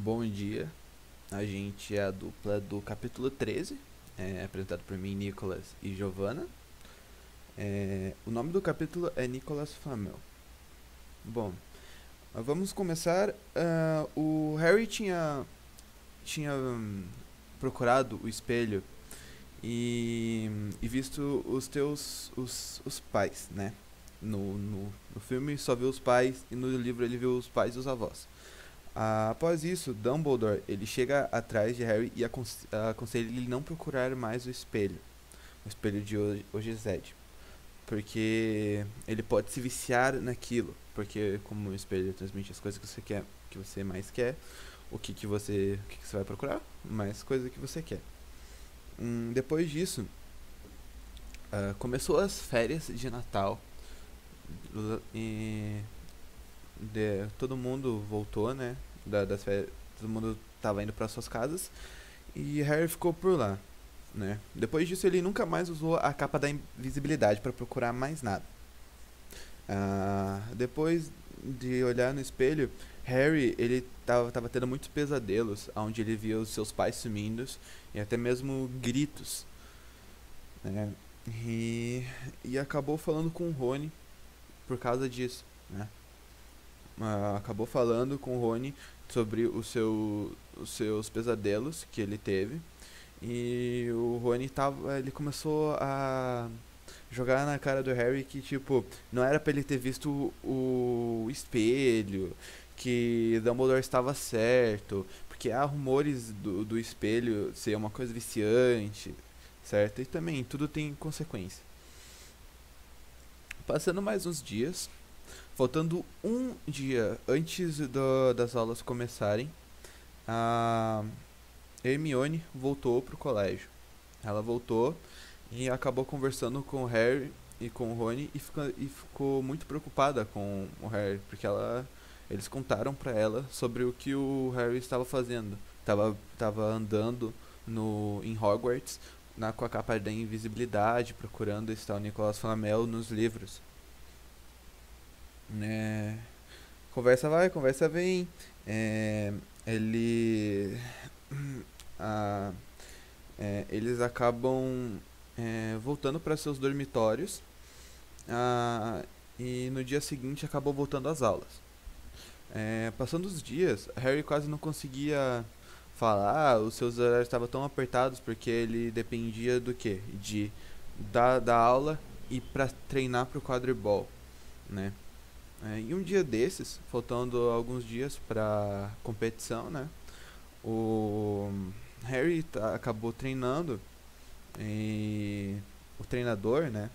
Bom dia. A gente é a dupla do capítulo 13, é, apresentado por mim, Nicolas e Giovanna. É, o nome do capítulo é Nicolas Flamel. Bom, vamos começar. Uh, o Harry tinha, tinha um, procurado o espelho e, e visto os teus os, os pais, né? No, no, no filme só viu os pais e no livro ele viu os pais e os avós. Ah, após isso, Dumbledore ele chega atrás de Harry e aconselha ele não procurar mais o espelho, o espelho de Ogized, porque ele pode se viciar naquilo, porque como o espelho transmite as coisas que você quer, que você mais quer, o que que você, o que, que você vai procurar, mais coisas que você quer. Hum, depois disso, uh, começou as férias de Natal e de, todo mundo voltou, né? Da, das férias, todo mundo tava indo para suas casas e Harry ficou por lá, né? Depois disso ele nunca mais usou a capa da invisibilidade para procurar mais nada. Uh, depois de olhar no espelho, Harry ele tava, tava tendo muitos pesadelos, onde ele via os seus pais sumindo e até mesmo gritos, né? E, e acabou falando com o Rony por causa disso, né? Uh, acabou falando com o Rony sobre o seu, os seus pesadelos que ele teve. E o Rony tava, ele começou a jogar na cara do Harry que tipo, não era para ele ter visto o espelho, que Dumbledore estava certo, porque há rumores do, do espelho ser uma coisa viciante, certo? E também tudo tem consequência. Passando mais uns dias, Faltando um dia antes do, das aulas começarem, a Hermione voltou pro colégio. Ela voltou e acabou conversando com o Harry e com o Rony e, e ficou muito preocupada com o Harry, porque ela, eles contaram para ela sobre o que o Harry estava fazendo. Tava, tava andando no, em Hogwarts na, com a capa da invisibilidade, procurando estar o Nicolas Flamel nos livros né? Conversa vai, conversa vem. É, ele. A, é, eles acabam é, voltando para seus dormitórios. A, e no dia seguinte acabou voltando às aulas. É, passando os dias, Harry quase não conseguia falar, os seus horários estavam tão apertados porque ele dependia do que? De da, da aula e para treinar para o quadribol, né? É, um dia desses, faltando alguns dias para competição, né? O Harry tá, acabou treinando e o treinador, né?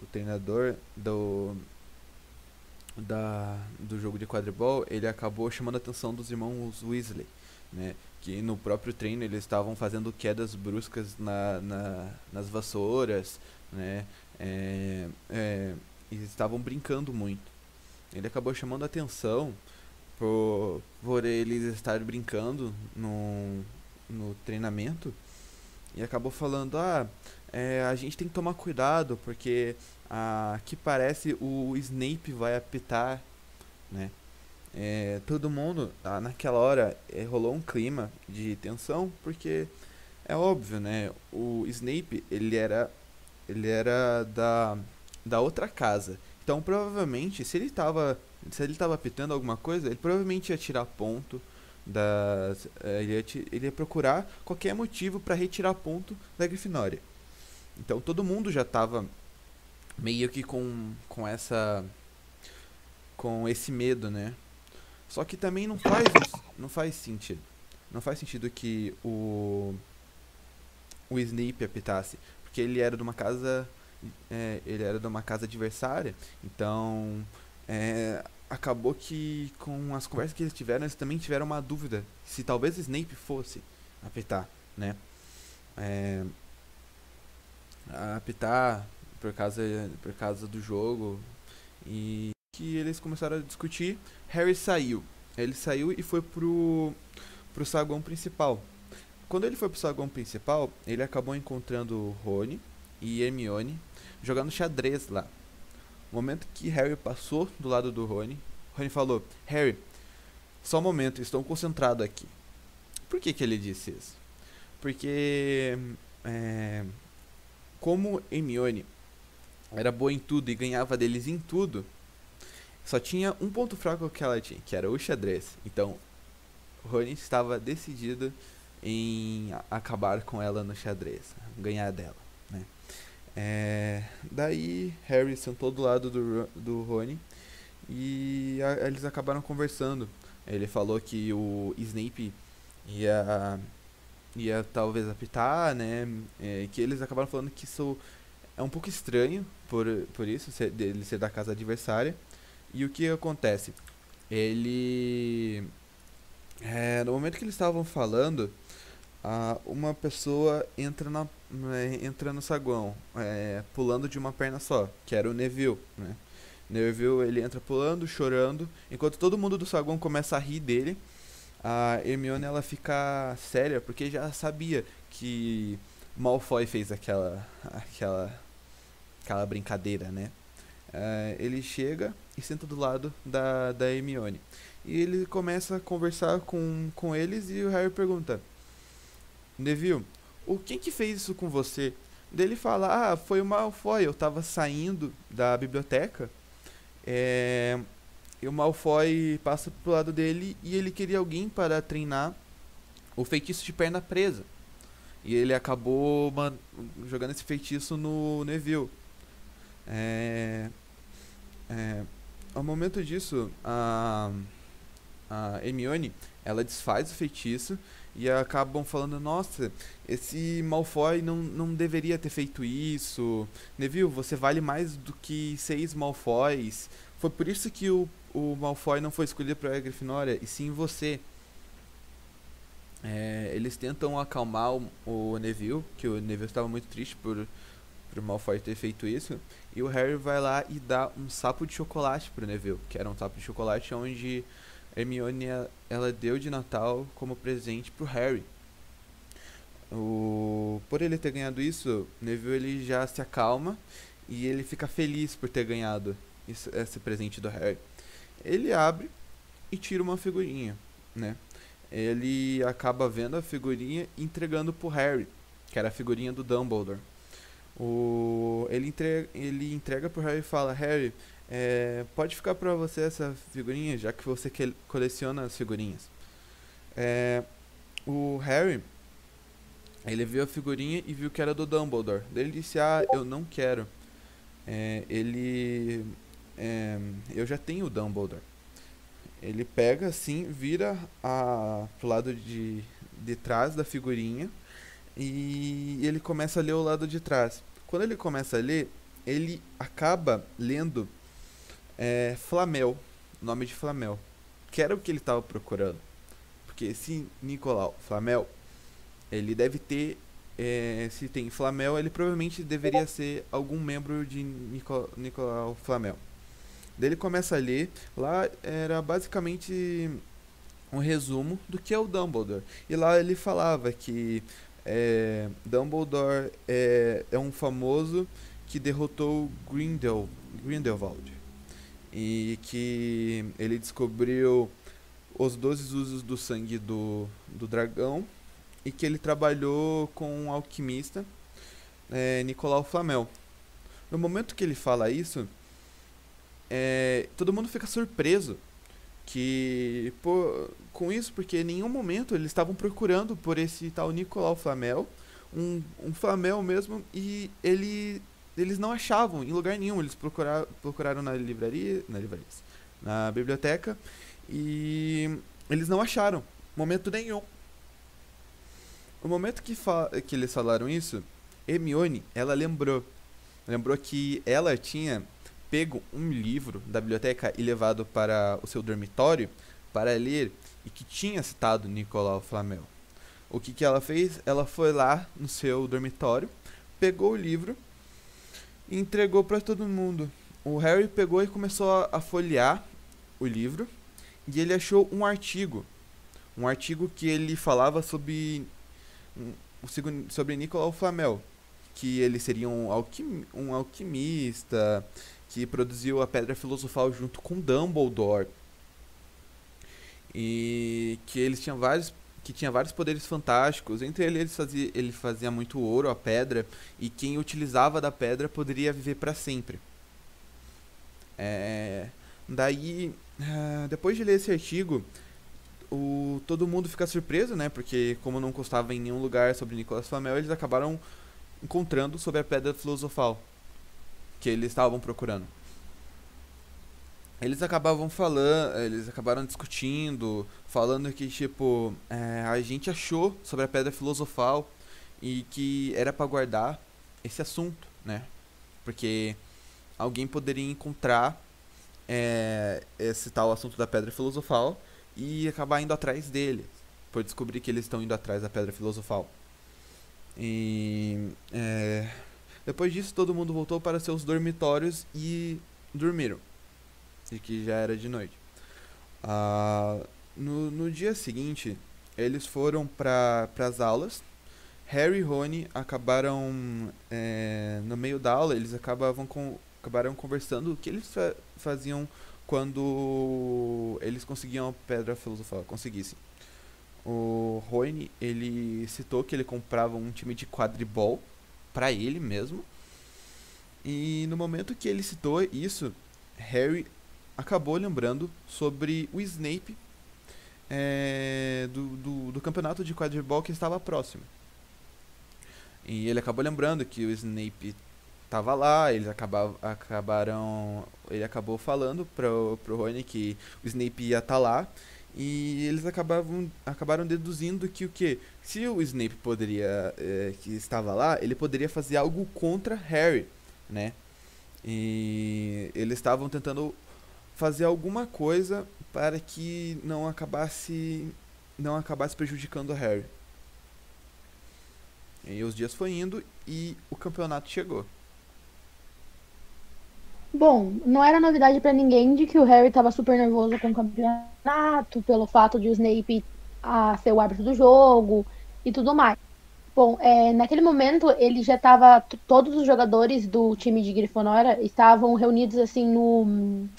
O treinador do da do jogo de quadribol, ele acabou chamando a atenção dos irmãos Weasley, né? Que no próprio treino eles estavam fazendo quedas bruscas na, na nas vassouras, né? É, é, e estavam brincando muito. Ele acabou chamando a atenção por, por eles estarem brincando no, no treinamento e acabou falando: Ah, é, a gente tem que tomar cuidado porque ah, que parece o Snape vai apitar, né? É, todo mundo, ah, naquela hora, é, rolou um clima de tensão porque é óbvio, né? O Snape ele era ele era da da outra casa. Então, provavelmente, se ele estava se ele tava apitando alguma coisa, ele provavelmente ia tirar ponto das eh, ele ia, ele ia procurar qualquer motivo para retirar ponto da Grifinória. Então, todo mundo já estava meio que com com essa com esse medo, né? Só que também não faz não faz sentido. Não faz sentido que o o Snape apitasse, porque ele era de uma casa é, ele era de uma casa adversária, então é, acabou que com as conversas que eles tiveram, eles também tiveram uma dúvida se talvez Snape fosse apitar, né? É, apitar por causa, por causa do jogo e que eles começaram a discutir. Harry saiu, ele saiu e foi pro pro saguão principal. Quando ele foi pro saguão principal, ele acabou encontrando Rony e Hermione jogando xadrez lá. No momento que Harry passou do lado do Rony, Rony falou: Harry, Só um momento, estou concentrado aqui. Por que, que ele disse isso? Porque é, como Hermione era boa em tudo e ganhava deles em tudo, só tinha um ponto fraco que ela tinha, que era o xadrez. Então, Rony estava decidido em acabar com ela no xadrez, ganhar dela, né? É, daí Harry sentou do lado do, do Rony e a, eles acabaram conversando. Ele falou que o Snape ia ia talvez apitar, né? É, que eles acabaram falando que isso é um pouco estranho por, por isso, ser, dele ser da casa adversária. E o que acontece? Ele. É, no momento que eles estavam falando, a, uma pessoa entra, na, né, entra no saguão, é, pulando de uma perna só, que era o Neville, né? Neville ele entra pulando, chorando, enquanto todo mundo do saguão começa a rir dele a Hermione ela fica séria porque já sabia que Malfoy fez aquela aquela aquela brincadeira, né? Uh, ele chega e senta do lado da, da Hermione. E ele começa a conversar com, com eles e o Harry pergunta: Neville, o quem que fez isso com você? Daí ele fala: Ah, foi o Malfoy. Eu tava saindo da biblioteca. É, e o Malfoy passa pro lado dele e ele queria alguém para treinar o feitiço de perna presa. E ele acabou jogando esse feitiço no Neville. É, é, ao momento disso, a, a Hermione, ela desfaz o feitiço e acabam falando, nossa, esse Malfoy não, não deveria ter feito isso. Neville, você vale mais do que seis Malfoys. Foi por isso que o o Malfoy não foi escolhido para a Grifinória, e sim você. É, eles tentam acalmar o, o, Neville, que o Neville estava muito triste por, por Malfoy ter feito isso, e o Harry vai lá e dá um sapo de chocolate pro Neville, que era um sapo de chocolate onde Hermione ela deu de Natal como presente pro Harry. O, por ele ter ganhado isso, Neville ele já se acalma e ele fica feliz por ter ganhado isso, esse presente do Harry ele abre e tira uma figurinha, né? Ele acaba vendo a figurinha e entregando pro Harry, que era a figurinha do Dumbledore. O, ele, entrega, ele entrega pro Harry e fala, Harry, é, pode ficar pra você essa figurinha, já que você que coleciona as figurinhas. É, o Harry, ele viu a figurinha e viu que era do Dumbledore. Daí ele disse, ah, eu não quero. É, ele é, eu já tenho o Dumbledore. Ele pega assim, vira a, pro lado de, de trás da figurinha e ele começa a ler o lado de trás. Quando ele começa a ler, ele acaba lendo é, Flamel, nome de Flamel, que era o que ele estava procurando. Porque esse Nicolau Flamel, ele deve ter, é, se tem Flamel, ele provavelmente deveria ser algum membro de Nico, Nicolau Flamel. Daí ele começa a ler. Lá era basicamente um resumo do que é o Dumbledore. E lá ele falava que é, Dumbledore é, é um famoso que derrotou Grindel, Grindelwald. E que ele descobriu os 12 usos do sangue do, do dragão. E que ele trabalhou com um alquimista, é, Nicolau Flamel. No momento que ele fala isso, é, todo mundo fica surpreso que pô, com isso, porque em nenhum momento eles estavam procurando por esse tal Nicolau Flamel, um, um Flamel mesmo, e ele, eles não achavam em lugar nenhum. Eles procuraram, procuraram na livraria, na livraria, na biblioteca, e eles não acharam, momento nenhum. No momento que, que eles falaram isso, Hermione, ela lembrou. Lembrou que ela tinha pego um livro da biblioteca e levado para o seu dormitório para ler e que tinha citado Nicolau Flamel. O que, que ela fez? Ela foi lá no seu dormitório, pegou o livro e entregou para todo mundo. O Harry pegou e começou a folhear o livro e ele achou um artigo. Um artigo que ele falava sobre, sobre Nicolau Flamel. Que ele seria um, alquim, um alquimista, que produziu a Pedra Filosofal junto com Dumbledore. e que eles tinham vários que tinha vários poderes fantásticos. Entre eles, ele fazia, ele fazia muito ouro, a pedra, e quem utilizava da pedra poderia viver para sempre. É, daí, ah, depois de ler esse artigo, o, todo mundo fica surpreso, né? Porque como não constava em nenhum lugar sobre Nicolas Flamel, eles acabaram encontrando sobre a pedra filosofal que eles estavam procurando eles acabavam falando, eles acabaram discutindo, falando que tipo é, a gente achou sobre a pedra filosofal e que era para guardar esse assunto, né? Porque alguém poderia encontrar é, esse tal assunto da pedra filosofal e acabar indo atrás dele, por descobrir que eles estão indo atrás da pedra filosofal. E é, depois disso todo mundo voltou para seus dormitórios e dormiram e que já era de noite. Ah, no, no dia seguinte, eles foram para as aulas. Harry e Rony acabaram, é, no meio da aula, eles acabavam com, acabaram conversando o que eles fa faziam quando eles conseguiam a pedra filosofal, conseguissem. O Rony, ele citou que ele comprava um time de quadribol para ele mesmo. E no momento que ele citou isso, Harry acabou lembrando sobre o Snape é, do, do, do, campeonato de quadribol que estava próximo. E ele acabou lembrando que o Snape estava lá, eles acabavam, acabaram. Ele acabou falando pro, pro Rony que o Snape ia estar tá lá. E eles acabavam, acabaram deduzindo que o que? Se o Snape poderia. É, que estava lá, ele poderia fazer algo contra Harry, né? E eles estavam tentando fazer alguma coisa para que não acabasse não acabasse prejudicando o Harry. E os dias foi indo e o campeonato chegou. Bom, não era novidade para ninguém de que o Harry estava super nervoso com o campeonato, pelo fato de o Snape a, ser o árbitro do jogo e tudo mais. Bom, é, naquele momento ele já estava. Todos os jogadores do time de Grifinória estavam reunidos assim no,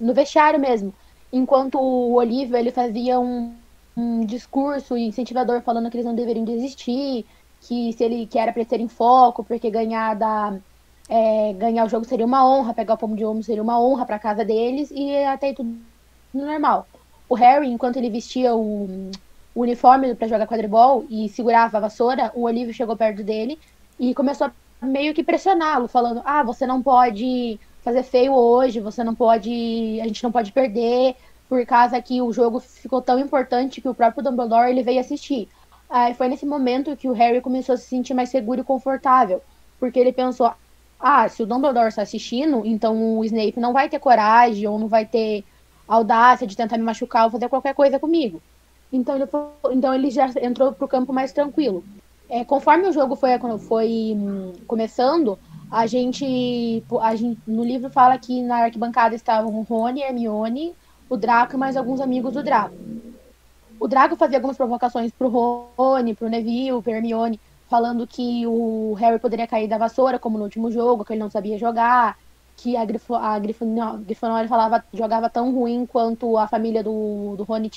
no vestiário mesmo. Enquanto o Olívio ele fazia um, um discurso incentivador falando que eles não deveriam desistir, que se ele que era para em foco, porque ganhar da, é, ganhar o jogo seria uma honra, pegar o pomo de ouro seria uma honra para casa deles e até tudo normal. O Harry, enquanto ele vestia o, o uniforme para jogar quadribol e segurava a vassoura, o Olívio chegou perto dele e começou a meio que pressioná-lo, falando: "Ah, você não pode fazer feio hoje, você não pode, a gente não pode perder, por causa que o jogo ficou tão importante que o próprio Dumbledore ele veio assistir". Aí foi nesse momento que o Harry começou a se sentir mais seguro e confortável, porque ele pensou: "Ah, se o Dumbledore está assistindo, então o Snape não vai ter coragem ou não vai ter audácia de tentar me machucar ou fazer qualquer coisa comigo". Então ele, então ele já entrou para o campo mais tranquilo. É, conforme o jogo foi, foi hum, começando, a gente, a gente, no livro fala que na arquibancada estavam o Rony, Hermione, o Draco e mais alguns amigos do Draco. O Draco fazia algumas provocações pro Rony, pro Neville, pro Hermione, falando que o Harry poderia cair da vassoura, como no último jogo, que ele não sabia jogar, que a, Grifo, a Grifinória falava, jogava tão ruim quanto a família do, do Rony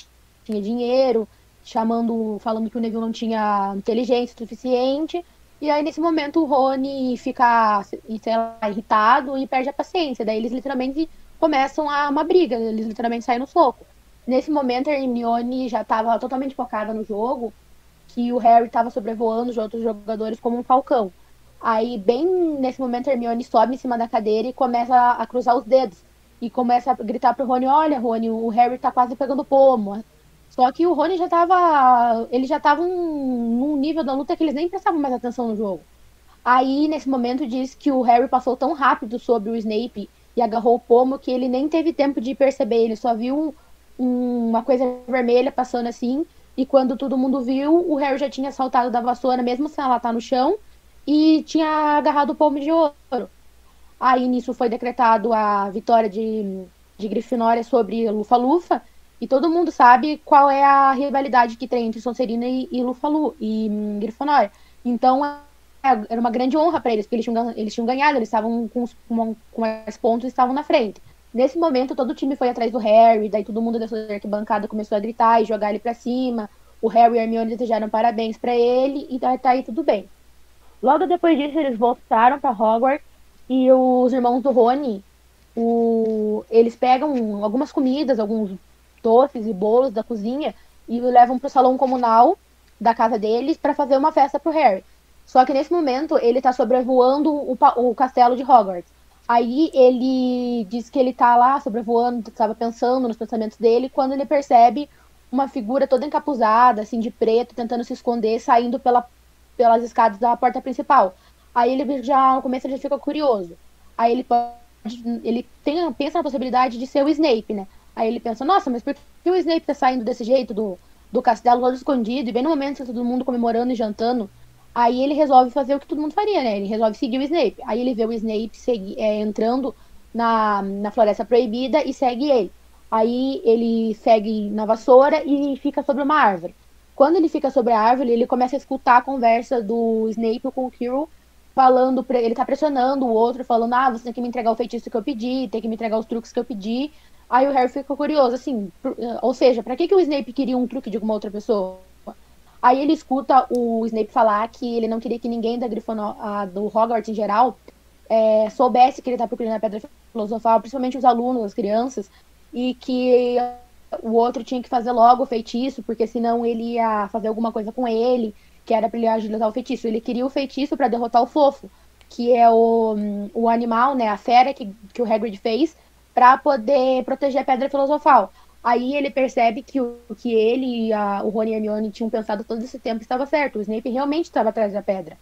tinha dinheiro, chamando, falando que o Neville não tinha inteligência suficiente. E aí, nesse momento, o Rony fica, sei lá, irritado e perde a paciência. Daí eles literalmente começam a uma briga, eles literalmente saem no soco. Nesse momento, a Hermione já estava totalmente focada no jogo, que o Harry estava sobrevoando os outros jogadores como um falcão. Aí, bem nesse momento, a Hermione sobe em cima da cadeira e começa a cruzar os dedos. E começa a gritar pro Rony, olha, Rony, o Harry tá quase pegando pomo. Só que o Rony já tava. Ele já tava um, num nível da luta que eles nem prestavam mais atenção no jogo. Aí, nesse momento, diz que o Harry passou tão rápido sobre o Snape e agarrou o pomo que ele nem teve tempo de perceber. Ele só viu um, uma coisa vermelha passando assim. E quando todo mundo viu, o Harry já tinha saltado da vassoura, mesmo sem ela estar no chão, e tinha agarrado o pomo de ouro. Aí nisso foi decretado a vitória de, de Grifinória sobre Lufa-Lufa. E todo mundo sabe qual é a rivalidade que tem entre Sonserina e, Lufa-Lu e hum, Grifinória. Então é, era uma grande honra para eles, porque eles tinham, eles tinham ganhado, eles estavam com, com, com mais pontos e estavam na frente. Nesse momento, todo o time foi atrás do Harry, daí todo mundo dessa arquibancada começou a gritar e jogar ele para cima. O Harry e a Hermione desejaram parabéns para ele e tá, tá aí tudo bem. Logo depois disso, eles voltaram para Hogwarts e os irmãos do Rony, o... eles pegam algumas comidas, alguns doces e bolos da cozinha e levam pro salão comunal da casa deles para fazer uma festa pro Harry. Só que nesse momento ele tá sobrevoando o, o castelo de Hogwarts. Aí ele diz que ele tá lá sobrevoando, estava pensando nos pensamentos dele, quando ele percebe uma figura toda encapuzada, assim, de preto, tentando se esconder, saindo pela, pelas escadas da porta principal. Aí ele já, no começo, ele já fica curioso. Aí ele pode, ele tem, pensa na possibilidade de ser o Snape, né? Aí ele pensa, nossa, mas por que o Snape tá saindo desse jeito do, do castelo todo escondido, e bem no momento que tá todo mundo comemorando e jantando, Aí ele resolve fazer o que todo mundo faria, né? Ele resolve seguir o Snape. Aí ele vê o Snape segui, é, entrando na, na Floresta Proibida e segue ele. Aí ele segue na vassoura e fica sobre uma árvore. Quando ele fica sobre a árvore, ele começa a escutar a conversa do Snape com o Quirrell, falando, ele tá pressionando o outro, falando, ah, você tem que me entregar o feitiço que eu pedi, tem que me entregar os truques que eu pedi. Aí o Harry fica curioso, assim, ou seja, para que, que o Snape queria um truque de alguma outra pessoa? Aí ele escuta o Snape falar que ele não queria que ninguém da Grifinória, do Hogwarts em geral, é, soubesse que ele está procurando a Pedra Filosofal, principalmente os alunos, as crianças, e que o outro tinha que fazer logo o feitiço, porque senão ele ia fazer alguma coisa com ele, que era para ele agilizar o feitiço. Ele queria o feitiço para derrotar o Fofo, que é o, o animal, né, a fera que, que o Hagrid fez, para poder proteger a Pedra Filosofal. Aí ele percebe que o que ele e a, o Rony e a Hermione tinham pensado todo esse tempo estava certo. O Snape realmente estava atrás da pedra.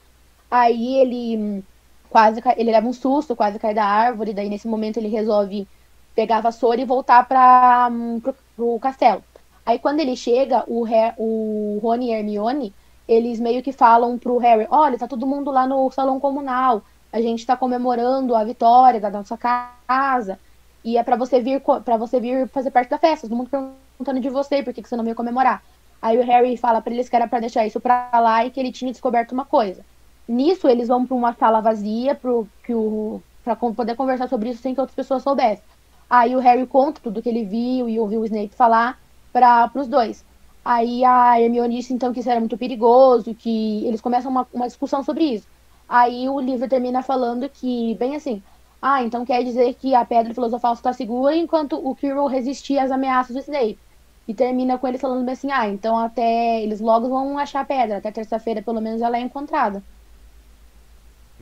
Aí ele hum, quase ele leva um susto, quase cai da árvore. Daí nesse momento ele resolve pegar a vassoura e voltar para um, pro, pro castelo. Aí quando ele chega, o, o Rony e a Hermione, eles meio que falam pro Harry, olha, tá todo mundo lá no salão comunal, a gente tá comemorando a vitória da nossa casa. E é para você vir para você vir fazer parte da festa. Todo mundo perguntando de você, por que, que você não veio comemorar. Aí o Harry fala para eles que era para deixar isso para lá e que ele tinha descoberto uma coisa. Nisso eles vão para uma sala vazia pro que o para poder conversar sobre isso sem que outras pessoas soubessem. Aí o Harry conta tudo que ele viu e ouviu o Snape falar para os dois. Aí a Hermione disse então que isso era muito perigoso, que eles começam uma, uma discussão sobre isso. Aí o livro termina falando que, bem assim, ah, então quer dizer que a pedra filosofal está segura enquanto o Quirrell resistia às ameaças do Snape. E termina com ele falando assim, ah, então até eles logo vão achar a pedra, até terça-feira pelo menos ela é encontrada.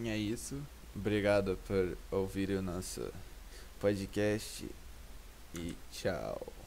É isso. Obrigado por ouvir o nosso podcast e tchau.